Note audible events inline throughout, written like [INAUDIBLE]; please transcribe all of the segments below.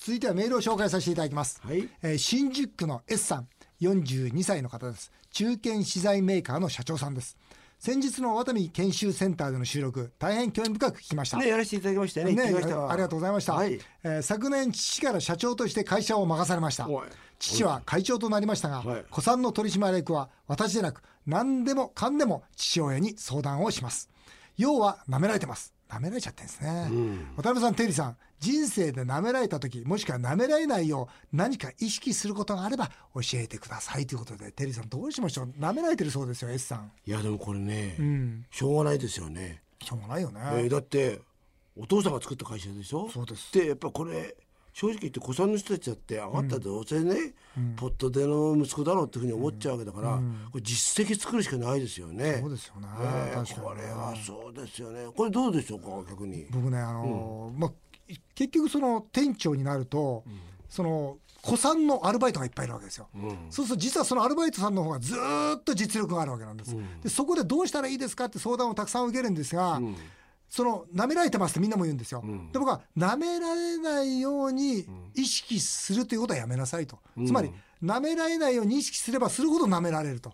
続いてはメールを紹介させていただきます、はい。えー新宿区の S さん。42歳の方です。中堅資材メーカーの社長さんです。先日のワタミ研修センターでの収録大変興味深く聞きました。ねやらせていただきましたよね。ねありがとうございました、はい。えー昨年父から社長として会社を任されました。父は会長となりましたが、はい。古参の取締役は私でなく何でもかんでも父親に相談をします。要は舐められてます舐められちゃってんですね、渡辺さんテリーさん人生で舐められた時もしくは舐められないよう何か意識することがあれば教えてくださいということでテリーさんどうしましょう？舐められてるそうですよ S さん。いやでもこれね、うん。しょうがないですよね、しょうがない。よね、えーだってお父さんが作った会社でしょ？そうです。でやっぱこれ正直言って子さんの人たちだって上がったらどうせね、ポットでの息子だろうっていうふうに思っちゃうわけだから、これ実績作るしかないですよね。そうですよね、えーこれはそうですよね。これどうでしょうか逆に。僕ねあのーまあ結局その店長になると、その子さんのアルバイトがいっぱいいるわけですよ、そうすると実はそのアルバイトさんの方がずーっと実力があるわけなんです、でそこでどうしたらいいですかって相談をたくさん受けるんですが、その舐められてますってみんなも言うんですよ、で僕は舐められないように意識するということはやめなさいと、つまり舐められないように意識すればするほど舐められると、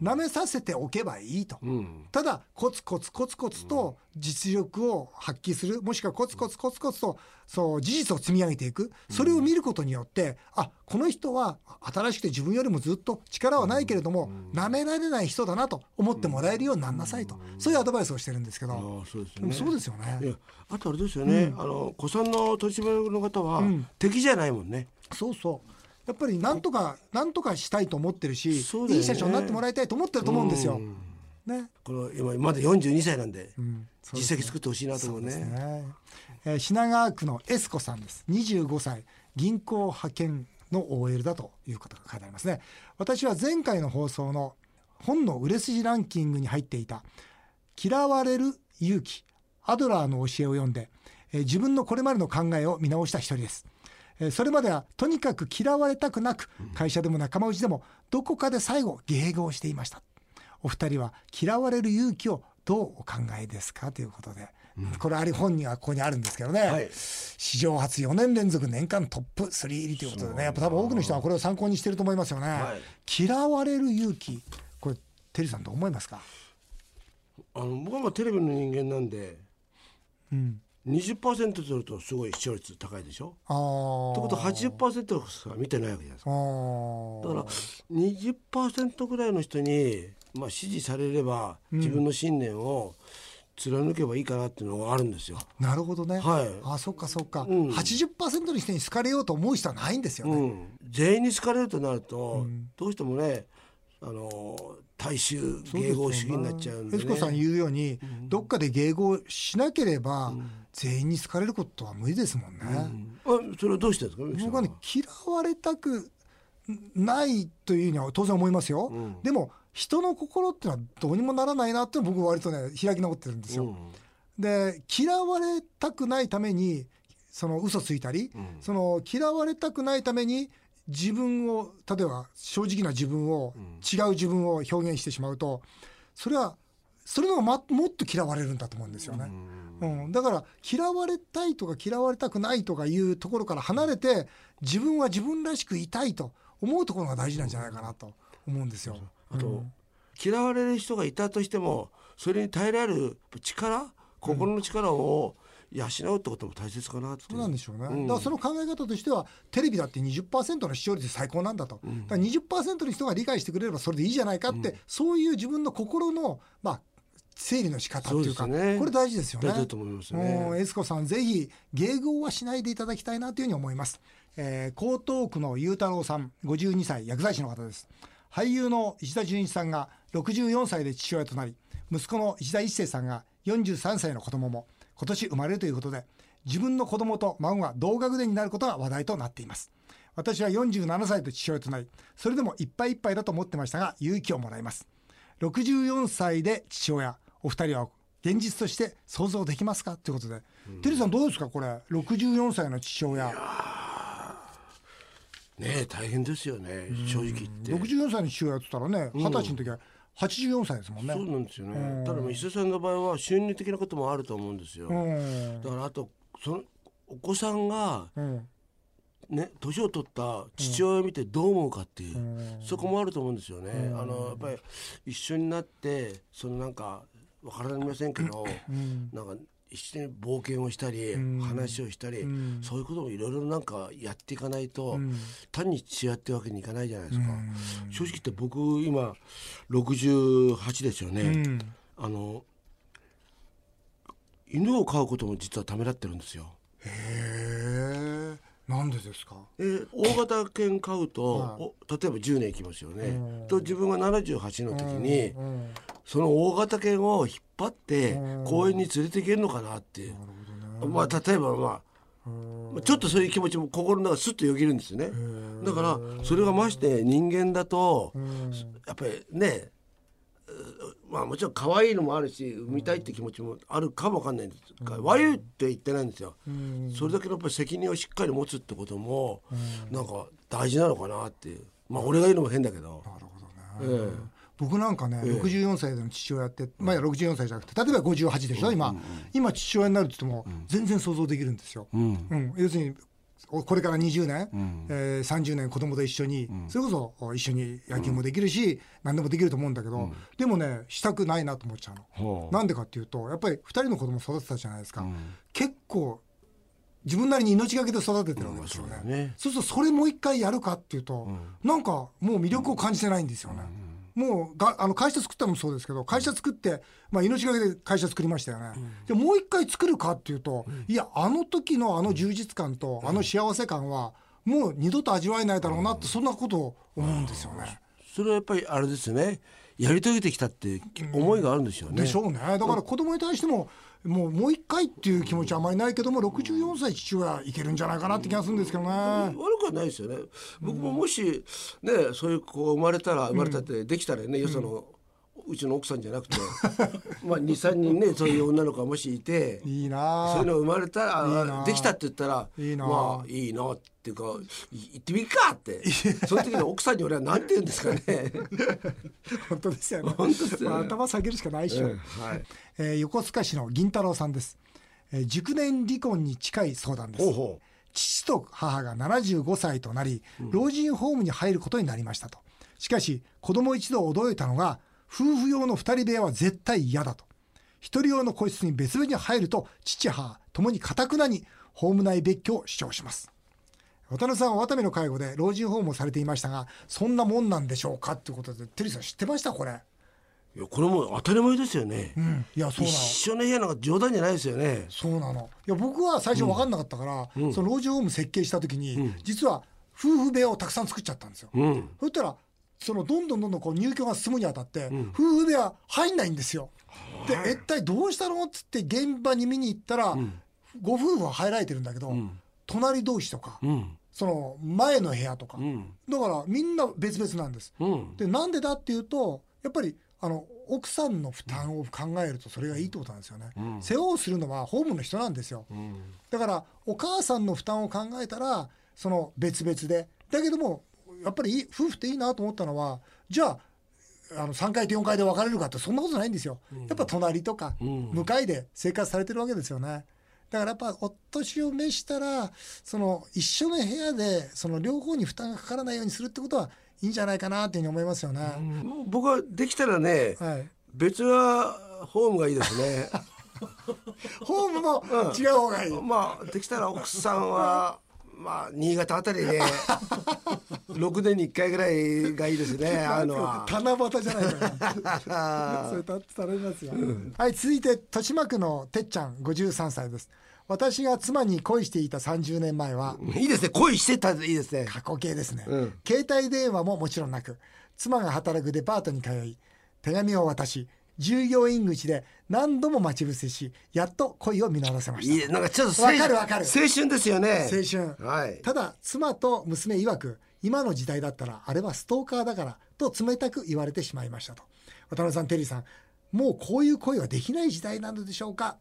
舐めさせておけばいいと、うん。ただコツコツコツコツと実力を発揮するもしくはコツコツコツコツとそう事実を積み上げていく。それを見ることによってあこの人は新しくて自分よりもずっと力はないけれども舐められない人だなと思ってもらえるようになりなさいと。そういうアドバイスをしてるんですけあど。あそうですよね。そうですよね。あとあれですよね、あの子さんの取締役の方は、敵じゃないもんね。そうそうやっぱりなんとかなんとかしたいと思ってるし、ね。いい社長になってもらいたいと思ってると思うんですよ。ね。この今まだ42歳なんで、そうですね。実績作ってほしいなと思うね。ね。えー品川区のエスコさんです。25歳。銀行派遣の OL だということが書いてありますね。私は前回の放送の本の売れ筋ランキングに入っていた嫌われる勇気。アドラーの教えを読んで、えー自分のこれまでの考えを見直した一人ですえーそれまではとにかく嫌われたくなく会社でも仲間内でもどこかで最後迎合していました。お二人は嫌われる勇気をどうお考えですかということで、これあり本にはここにあるんですけどね、はい。史上初4年連続年間トップ3入りということでね。やっぱ多分多くの人はこれを参考にしてると思いますよね、はい。嫌われる勇気。これテリーさんどう思いますか？あの僕はまあテレビの人間なんで。うん20%取るとすごい視聴率高いでしょ？あー。ってことは80%しか見てないわけじゃないですあかー。だから20%ぐらいの人に、まあ、支持されれば自分の信念を貫けばいいかなっていうのがあるんですよ。なるほどね、はい。あそっかそっか、ん。80%の人に好かれようと思う人はないんですよね、うん、全員に好かれるとなると、どうしてもねあの大衆迎合主義になっちゃうんで、ね、エスコさん言うように、どっかで迎合しなければ、全員に好かれることは無理ですもんね。あそれはどうしてですか？僕はね嫌われたくないというには当然思いますよ、でも人の心っていうのはどうにもならないなって僕は割とね開き直ってるんですよ。で嫌われたくないためにその嘘ついたり、その嫌われたくないために自分を例えば正直な自分を、違う自分を表現してしまうとそれはそれの方が、ま、もっと嫌われるんだと思うんですよね。うん、だから嫌われたいとか嫌われたくないとかいうところから離れて自分は自分らしくいたいと思うところが大事なんじゃないかなと思うんですよ。あと、嫌われる人がいたとしてもそれに耐えられる力心の力を養うってことも大切かなそうなんでしょうね、だからその考え方としてはテレビだって20%の視聴率最高なんだと、だから20%の人が理解してくれればそれでいいじゃないかって、そういう自分の心の、まあ、整理の仕方っていうかね。これ大事ですよね。大事だね。うんエスコさんぜひ迎合はしないでいただきたいなというふうに思います。えー江東区の裕太郎さん52歳薬剤師の方です。俳優の石田純一さんが64歳で父親となり息子の石田一生さんが43歳の子供も今年生まれるということで自分の子供と孫が同学年になることが話題となっています。私は47歳と父親となりそれでもいっぱいいっぱいだと思ってましたが勇気をもらいます。64歳で父親お二人は現実として想像できますか？ということで、テリーさんどうですか？これ64歳の父親。ねえ大変ですよね。正直言って。64歳の父親って言ったらね二十歳の時は84歳ですもんね。そうなんですよね。ただまあ伊勢さんの場合は収入的なこともあると思うんですよ。うん。だからあとそのお子さんがうん。ね年を取った父親を見てどう思うかっていう、そこもあると思うんですよね。あのやっぱり一緒になってそのなんかわからりませんけど、なんか一緒に冒険をしたり、話をしたり、そういうこともいろいろなんかやっていかないと、単に父親ってわけにいかないじゃないですか。正直言って僕今68ですよね。あの犬を飼うことも実はためらってるんですよ。へえ。なんでですか？えー、大型犬飼うと、はい、例えば10年いきますよね。と自分が78の時に、その大型犬を引っ張って公園に連れていけるのかなって。ね、まあ例えばまあ。ちょっとそういう気持ちも心の中スッとよぎるんですよね。だからそれがまして人間だとやっぱりねまあもちろん可愛いのもあるし産みたいって気持ちもあるかもわかんないんですが、うん、悪いって言ってないんですよ、うん、それだけのやっぱり責任をしっかり持つってことも、うん、なんか大事なのかなっていう。まあ俺が言うのも変だけど。なるほどね、ええ僕なんかね、ええ、64歳での父親って、まあ、64歳じゃなくて例えば58でしょ、今、うんうん、今。父親になるって言っても全然想像できるんですよ、うん、うん、要するにこれから20年、うん、えー、30年子供と一緒に、うん、それこそ一緒に野球もできるし、うん、何でもできると思うんだけど、うん、でもねしたくないなと思っちゃうの。なんでかっていうとやっぱり2人の子供育てたじゃないですか、結構自分なりに命がけで育ててるわけですよね。そうね。そうするとそれもう一回やるかっていうと、うん、なんかもう魅力を感じてないんですよね。もうがあの会社作ったのもそうですけど会社作って、まあ、命がけで会社作りましたよね、うん、でもう一回作るかっていうと、うん、いやあの時のあの充実感と、あの幸せ感はもう二度と味わえないだろうなって、そんなことを思うんですよね。それはやっぱりあれですよね。やり遂げてきたって思いがあるんでしょうね。でしょうね。だから子供に対してももうもう一回っていう気持ちはあまりないけども64歳父親いけるんじゃないかなって気がするんですけどね、悪くはないですよね。僕ももしねそういう子生まれたら生まれたってできたらね、よそのうちの奥さんじゃなくて [LAUGHS] まあ23人ねそういう女の子がもしいていいな。そういうの生まれたらできたって言ったらいいな。まあいいなっていうか行ってみるかって。その時の奥さんに俺は何て言うんですかね。[LAUGHS] 本当ですよね。本当ですよ、ね、まあ、頭下げるしかないでしょ、うん、はい。えー、横須賀市の銀太郎さんです、えー、熟年離婚に近い相談です。父と母が75歳となり、老人ホームに入ることになりましたと。しかし子供一度驚いたのが夫婦用の二人部屋は絶対嫌だと。一人用の個室に別々に入ると、父母ともにかたくなにホーム内別居を主張します。渡辺さんは渡辺の介護で老人ホームをされていましたが、そんなもんなんでしょうかっていうことで、テリーさん知ってました？これ。いやこれも当たり前ですよね。うん、いやそうなの。一緒の部屋なんか冗談じゃないですよね。そうなの。いや僕は最初分かんなかったから、うん、その老人ホーム設計した時に、うん、実は夫婦部屋をたくさん作っちゃったんですよ。うん、そしたらそのどんどんどんどんこう入居が進むにあたって、うん、夫婦では入んないんですよ。で一体どうしたの？っつって現場に見に行ったら、うん、ご夫婦は入られてるんだけど、うん、隣同士とか、その前の部屋とか、だからみんな別々なんです。でなんでだっていうとやっぱりあの奥さんの負担を考えるとそれがいいってことなんですよね、うん、世話をするのはホームの人なんですよ、うん、だからお母さんの負担を考えたらその別々でだけどもやっぱり夫婦っていいなと思ったのはじゃああの3階と4階で別れるかってそんなことないんですよ、うん、やっぱ隣とか向かいで生活されてるわけですよね。だからやっぱお年を召したらその一緒の部屋でその両方に負担がかからないようにするってことはいいんじゃないかなっていうふうに思いますよね、うん、僕はできたらね、はい、別はホームがいいですね。[LAUGHS] ホームも違う方がいい、うん、まあできたら奥さんはまあ新潟あたり [LAUGHS] で6年に1回ぐらいがいいですねあの七夕じゃないかな [LAUGHS] それたされますよ、うん、はい続いて豊島区のてっちゃん53歳です。私が妻に恋していた30年前はいいですね。恋してたいいですね。過去形ですね、うん、携帯電話ももちろんなく妻が働くデパートに通い手紙を渡し従業員口で何度も待ち伏せしやっと恋を実らせました。いやなんかちょっとわかるわかる。青春ですよね。青春、はい、ただ妻と娘曰く今の時代だったらあれはストーカーだからと冷たく言われてしまいましたと。渡辺さんテリーさんもうこういう恋はできない時代なのでしょうか。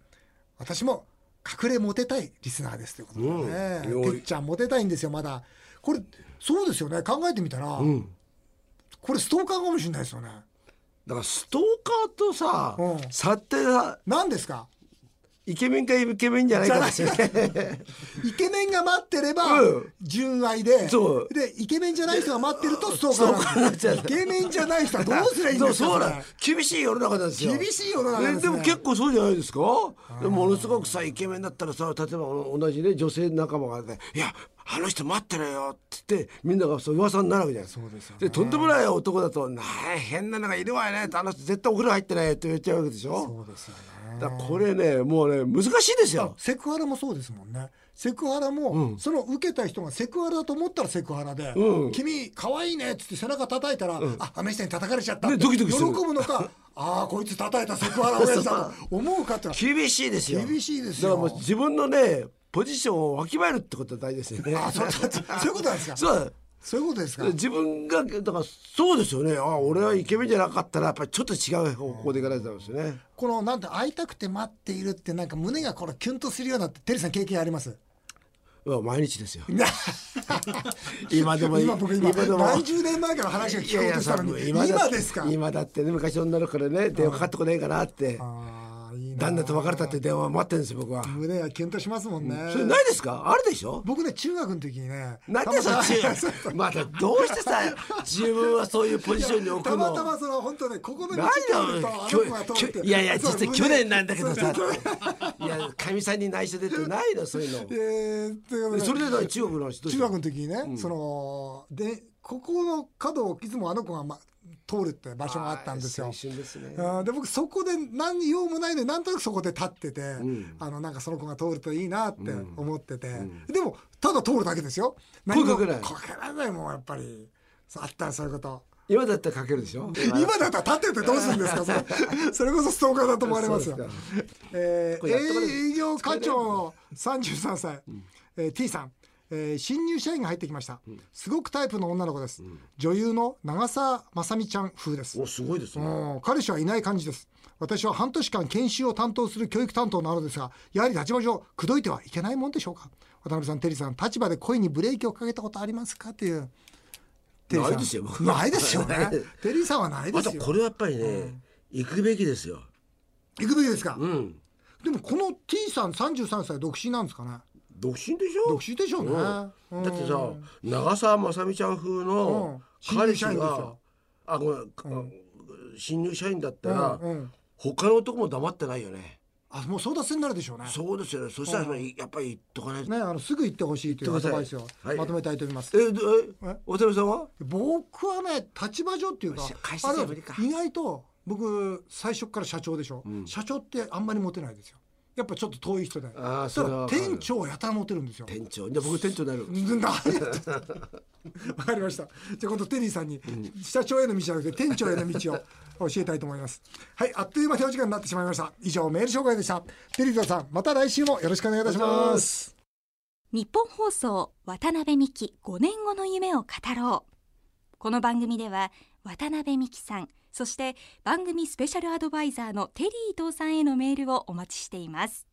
私も隠れモテたいリスナーですということでね、うん、てっちゃんモテたいんですよまだ。これそうですよね。考えてみたら、うん、これストーカーかもしれないですよねだからストーカーとさ、うん、さって何ですか？イケメンかイケメンじゃないかですよね。イケメンが待ってればうん。純愛で、そう。でイケメンじゃない人が待ってるとストーストーカーなう。イケメンじゃない人はどうすりゃいいんそうですかそうなの。それ。厳しい世の中なんですよ。厳しい世の中ですね。えでも結構そうじゃないですか？でもものすごくさイケメンだったらさ例えば同じね女性仲間がね「いやあの人待ってるよ」って言ってみんながそう噂になるわけじゃないそうですよね。でとんでもない男だと「なあ変なのがいるわよね」あの人絶対お風呂入ってないよって言っちゃうわけでしょ？そうですよねだこれねもうね難しいですよ。セクハラもそうですもんね。セクハラも、その受けた人がセクハラだと思ったらセクハラで「うん君可愛いね」っつって背中叩いたら「ああの人に叩かれちゃった」ドキドキする。ぶのか「[LAUGHS] ああこいつ叩いたセクハラ親父だ」と思うかってのは厳しいですよ。厳しいですよ。だからもう自分のねポジションをわきまえるってことが大事ですよね。あそうそうそういうことなんですか。[LAUGHS] そうそういうことですか？自分がだからそうですよね。あ俺はイケメンじゃなかったらやっぱりちょっと違う方向でいかないとダメですよね。このなんて会いたくて待っているってなんか胸がこれキュンとするようなってテリーさん経験あります？まあ毎日ですよ。[LAUGHS] 今でも今僕今でも。何十年前から話が聞こうとしたのに。今だですか？今だってね昔女の子からね電話かかってこねえかなって。あ旦那と別れたって電話待ってるんですよ僕は。胸がキュンとしますもんね、それないですか？あるでしょ？僕ね中学の時にねなんでそっち？たまま。[LAUGHS] たどうしてさ自分はそういうポジションに置くたのまたまその本当ねここのいやいや実は去年なんだけどさ。いやかみさんに内緒でってないのそういうの。[LAUGHS] えーそれで何？中国の中学の時にね、そのでここの角をいつもあの子が、ま、通るって場所があったんですよ。ですね。で僕そこで何用もないのになんとなくそこで立ってて、ん。あのなんかその子が通るといいなって思ってて、でもただ通るだけですよ。声かけない。声かけられないもんやっぱり。あったらそういうこと。今だったらかけるでしょ？[LAUGHS] 今だったら立っててどうするんですかそれ。[LAUGHS] それこそストーカーだと思われますよ。えー営業課長の33歳、えー T さん、えー新入社員が入ってきました、すごくタイプの女の子です、女優の長澤まさみちゃん風です。おすごいですね。うん。彼氏はいない感じです。私は半年間研修を担当する教育担当なのですがやはり立場上口説いてはいけないもんでしょうか。渡辺さんテリーさん立場で恋にブレーキをかけたことありますか？っていう。ないですよ。僕ないですよね。[LAUGHS] テリーさんはないですよ。これはやっぱりね行くべきですよ。行くべきですか、うん。でもこの T さん33歳独身なんですかね？独身でしょ？独身でしょうね、うん。だってさ長澤まさみちゃん風のうん。彼氏がよあごめん新入社員だったらうんうん。他の男も黙ってないよね。あもう争奪戦になるでしょうね。そうですよね。そしたらやっぱり言っとかないと。ねあのすぐ行ってほしいというアドバイスをはい。まとめたいと思います、えでええ？渡辺さんは？僕はね立場上っていうか意外と僕最初から社長でしょ、社長ってあんまりモテないですよやっぱちょっと遠い人であーそれはわかる。店長やたらモテるんですよ。店長。じゃあ僕店長になるわかりました。じゃあ今度テリーさんに社長への道じゃなくて店長への道を教えたいと思います。はいあっという間にお時間になってしまいました。以上メール紹介でした。テリーさんまた来週もよろしくお願いいたします。日本放送渡辺美希5年後の夢を語ろう。この番組では渡辺美希さんそして番組スペシャルアドバイザーのテリー伊藤さんへのメールをお待ちしています。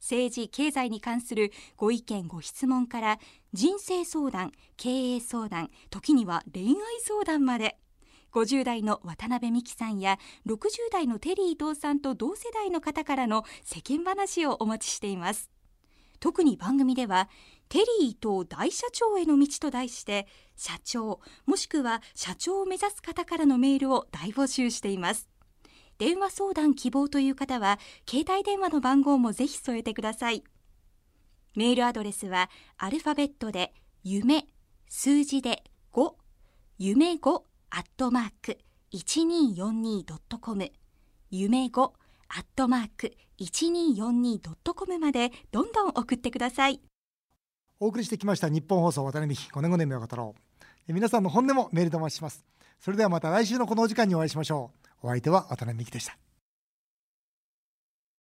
政治経済に関するご意見ご質問から人生相談経営相談時には恋愛相談まで。50代の渡辺美希さんや60代のテリー伊藤さんと同世代の方からの世間話をお待ちしています。特に番組ではテリーと大社長への道と題して社長もしくは社長を目指す方からのメールを大募集しています。電話相談希望という方は携帯電話の番号もぜひ添えてください。メールアドレスはアルファベットで夢数字で5夢5アットマーク 1242.com 夢5アットマーク 1242.com までどんどん送ってください。お送りしてきました日本放送渡辺美希5年5年目を語ろう。え皆さんの本音もメールでお待ちします。それではまた来週のこのお時間にお会いしましょう。お相手は渡辺美希でした。